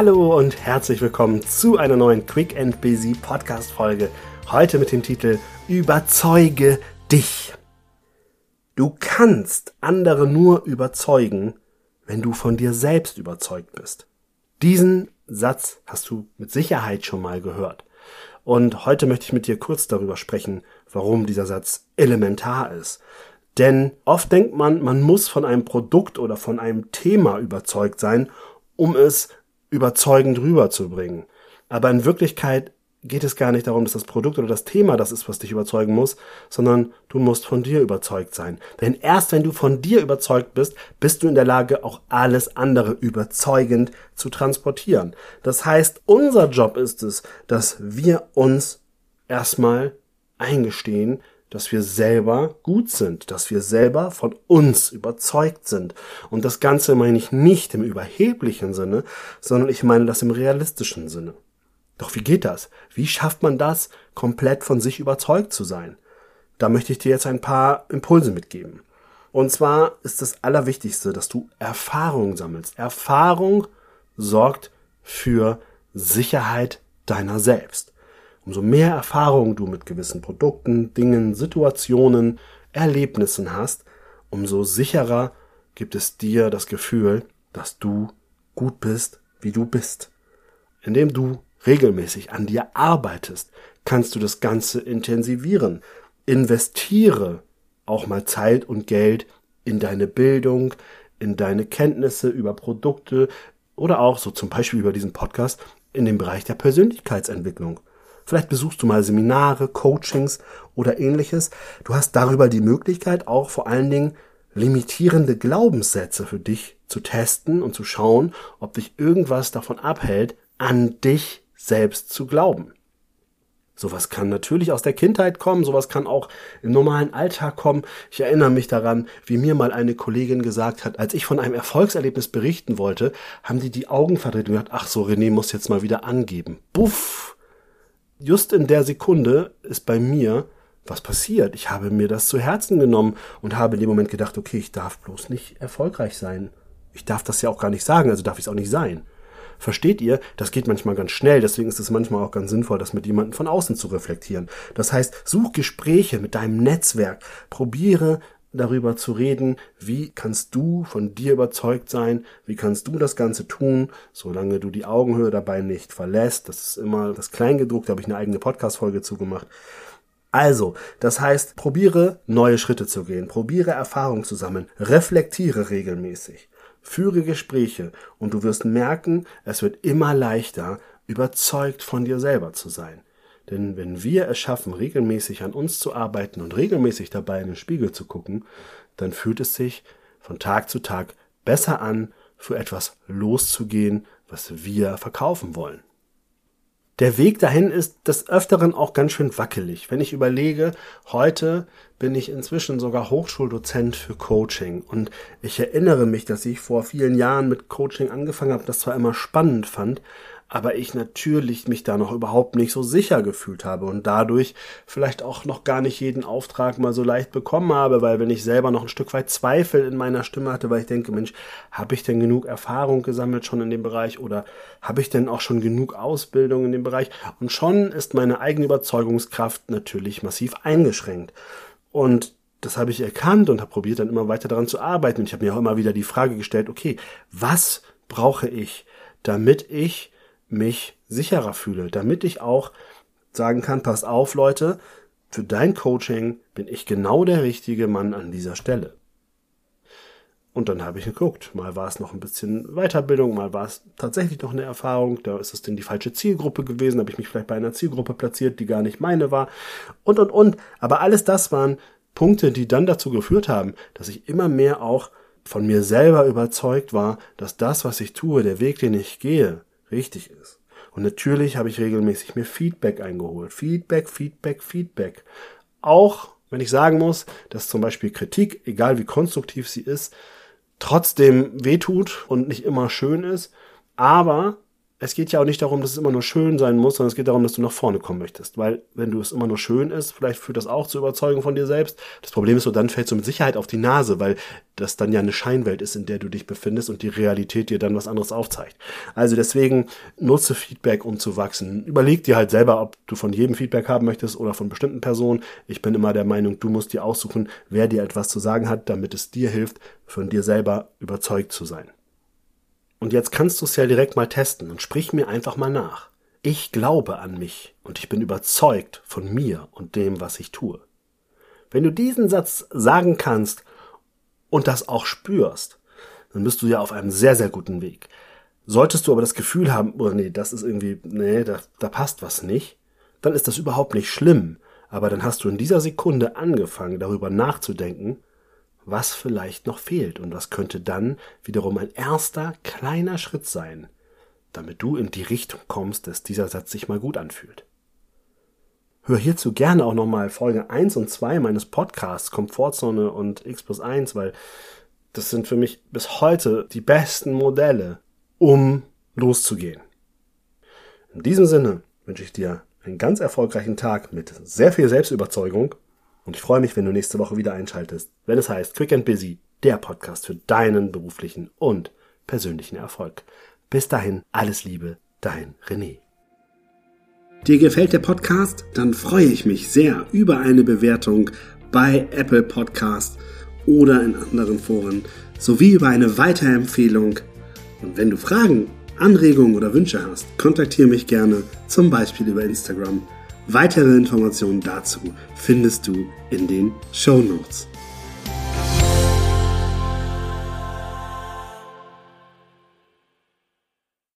Hallo und herzlich willkommen zu einer neuen Quick and Busy Podcast Folge. Heute mit dem Titel Überzeuge dich. Du kannst andere nur überzeugen, wenn du von dir selbst überzeugt bist. Diesen Satz hast du mit Sicherheit schon mal gehört. Und heute möchte ich mit dir kurz darüber sprechen, warum dieser Satz elementar ist. Denn oft denkt man, man muss von einem Produkt oder von einem Thema überzeugt sein, um es überzeugend rüberzubringen. Aber in Wirklichkeit geht es gar nicht darum, dass das Produkt oder das Thema das ist, was dich überzeugen muss, sondern du musst von dir überzeugt sein. Denn erst wenn du von dir überzeugt bist, bist du in der Lage, auch alles andere überzeugend zu transportieren. Das heißt, unser Job ist es, dass wir uns erstmal eingestehen, dass wir selber gut sind, dass wir selber von uns überzeugt sind. Und das Ganze meine ich nicht im überheblichen Sinne, sondern ich meine das im realistischen Sinne. Doch wie geht das? Wie schafft man das, komplett von sich überzeugt zu sein? Da möchte ich dir jetzt ein paar Impulse mitgeben. Und zwar ist das Allerwichtigste, dass du Erfahrung sammelst. Erfahrung sorgt für Sicherheit deiner selbst. Umso mehr Erfahrung du mit gewissen Produkten, Dingen, Situationen, Erlebnissen hast, umso sicherer gibt es dir das Gefühl, dass du gut bist, wie du bist. Indem du regelmäßig an dir arbeitest, kannst du das Ganze intensivieren. Investiere auch mal Zeit und Geld in deine Bildung, in deine Kenntnisse über Produkte oder auch so zum Beispiel über diesen Podcast in dem Bereich der Persönlichkeitsentwicklung. Vielleicht besuchst du mal Seminare, Coachings oder ähnliches. Du hast darüber die Möglichkeit, auch vor allen Dingen limitierende Glaubenssätze für dich zu testen und zu schauen, ob dich irgendwas davon abhält, an dich selbst zu glauben. Sowas kann natürlich aus der Kindheit kommen, sowas kann auch im normalen Alltag kommen. Ich erinnere mich daran, wie mir mal eine Kollegin gesagt hat, als ich von einem Erfolgserlebnis berichten wollte, haben die die Augen verdreht und gesagt, ach so, René muss jetzt mal wieder angeben. Buff! Just in der Sekunde ist bei mir was passiert. Ich habe mir das zu Herzen genommen und habe in dem Moment gedacht, okay, ich darf bloß nicht erfolgreich sein. Ich darf das ja auch gar nicht sagen, also darf ich es auch nicht sein. Versteht ihr? Das geht manchmal ganz schnell, deswegen ist es manchmal auch ganz sinnvoll, das mit jemandem von außen zu reflektieren. Das heißt, such Gespräche mit deinem Netzwerk, probiere darüber zu reden, wie kannst du von dir überzeugt sein, wie kannst du das Ganze tun, solange du die Augenhöhe dabei nicht verlässt. Das ist immer das Kleingedruckte, da habe ich eine eigene Podcast-Folge zugemacht. Also, das heißt, probiere neue Schritte zu gehen, probiere Erfahrung zu sammeln, reflektiere regelmäßig, führe Gespräche und du wirst merken, es wird immer leichter, überzeugt von dir selber zu sein. Denn wenn wir es schaffen, regelmäßig an uns zu arbeiten und regelmäßig dabei in den Spiegel zu gucken, dann fühlt es sich von Tag zu Tag besser an, für etwas loszugehen, was wir verkaufen wollen. Der Weg dahin ist des Öfteren auch ganz schön wackelig. Wenn ich überlege, heute bin ich inzwischen sogar Hochschuldozent für Coaching und ich erinnere mich, dass ich vor vielen Jahren mit Coaching angefangen habe, das zwar immer spannend fand, aber ich natürlich mich da noch überhaupt nicht so sicher gefühlt habe und dadurch vielleicht auch noch gar nicht jeden Auftrag mal so leicht bekommen habe, weil wenn ich selber noch ein Stück weit Zweifel in meiner Stimme hatte, weil ich denke, Mensch, habe ich denn genug Erfahrung gesammelt schon in dem Bereich oder habe ich denn auch schon genug Ausbildung in dem Bereich? Und schon ist meine eigene Überzeugungskraft natürlich massiv eingeschränkt. Und das habe ich erkannt und habe probiert dann immer weiter daran zu arbeiten. Und ich habe mir auch immer wieder die Frage gestellt, okay, was brauche ich, damit ich mich sicherer fühle, damit ich auch sagen kann, pass auf Leute, für dein Coaching bin ich genau der richtige Mann an dieser Stelle. Und dann habe ich geguckt, mal war es noch ein bisschen Weiterbildung, mal war es tatsächlich noch eine Erfahrung, da ist es denn die falsche Zielgruppe gewesen, habe ich mich vielleicht bei einer Zielgruppe platziert, die gar nicht meine war und und und. Aber alles das waren Punkte, die dann dazu geführt haben, dass ich immer mehr auch von mir selber überzeugt war, dass das, was ich tue, der Weg, den ich gehe, richtig ist. Und natürlich habe ich regelmäßig mir Feedback eingeholt. Feedback, Feedback, Feedback. Auch wenn ich sagen muss, dass zum Beispiel Kritik, egal wie konstruktiv sie ist, trotzdem wehtut und nicht immer schön ist. Aber es geht ja auch nicht darum, dass es immer nur schön sein muss, sondern es geht darum, dass du nach vorne kommen möchtest. Weil wenn du es immer nur schön ist, vielleicht führt das auch zur Überzeugung von dir selbst. Das Problem ist so, dann fällst du mit Sicherheit auf die Nase, weil das dann ja eine Scheinwelt ist, in der du dich befindest und die Realität dir dann was anderes aufzeigt. Also deswegen nutze Feedback, um zu wachsen. Überleg dir halt selber, ob du von jedem Feedback haben möchtest oder von bestimmten Personen. Ich bin immer der Meinung, du musst dir aussuchen, wer dir etwas zu sagen hat, damit es dir hilft, von dir selber überzeugt zu sein. Und jetzt kannst du es ja direkt mal testen und sprich mir einfach mal nach. Ich glaube an mich und ich bin überzeugt von mir und dem, was ich tue. Wenn du diesen Satz sagen kannst und das auch spürst, dann bist du ja auf einem sehr, sehr guten Weg. Solltest du aber das Gefühl haben, oh nee, das ist irgendwie, nee, da, da passt was nicht, dann ist das überhaupt nicht schlimm. Aber dann hast du in dieser Sekunde angefangen, darüber nachzudenken was vielleicht noch fehlt und was könnte dann wiederum ein erster kleiner Schritt sein, damit du in die Richtung kommst, dass dieser Satz sich mal gut anfühlt. Hör hierzu gerne auch nochmal Folge 1 und 2 meines Podcasts Komfortzone und X plus 1, weil das sind für mich bis heute die besten Modelle, um loszugehen. In diesem Sinne wünsche ich dir einen ganz erfolgreichen Tag mit sehr viel Selbstüberzeugung und ich freue mich, wenn du nächste Woche wieder einschaltest, wenn es heißt Quick and Busy, der Podcast für deinen beruflichen und persönlichen Erfolg. Bis dahin, alles Liebe, dein René. Dir gefällt der Podcast? Dann freue ich mich sehr über eine Bewertung bei Apple Podcast oder in anderen Foren sowie über eine Weiterempfehlung. Und wenn du Fragen, Anregungen oder Wünsche hast, kontaktiere mich gerne, zum Beispiel über Instagram Weitere Informationen dazu findest du in den Show Notes.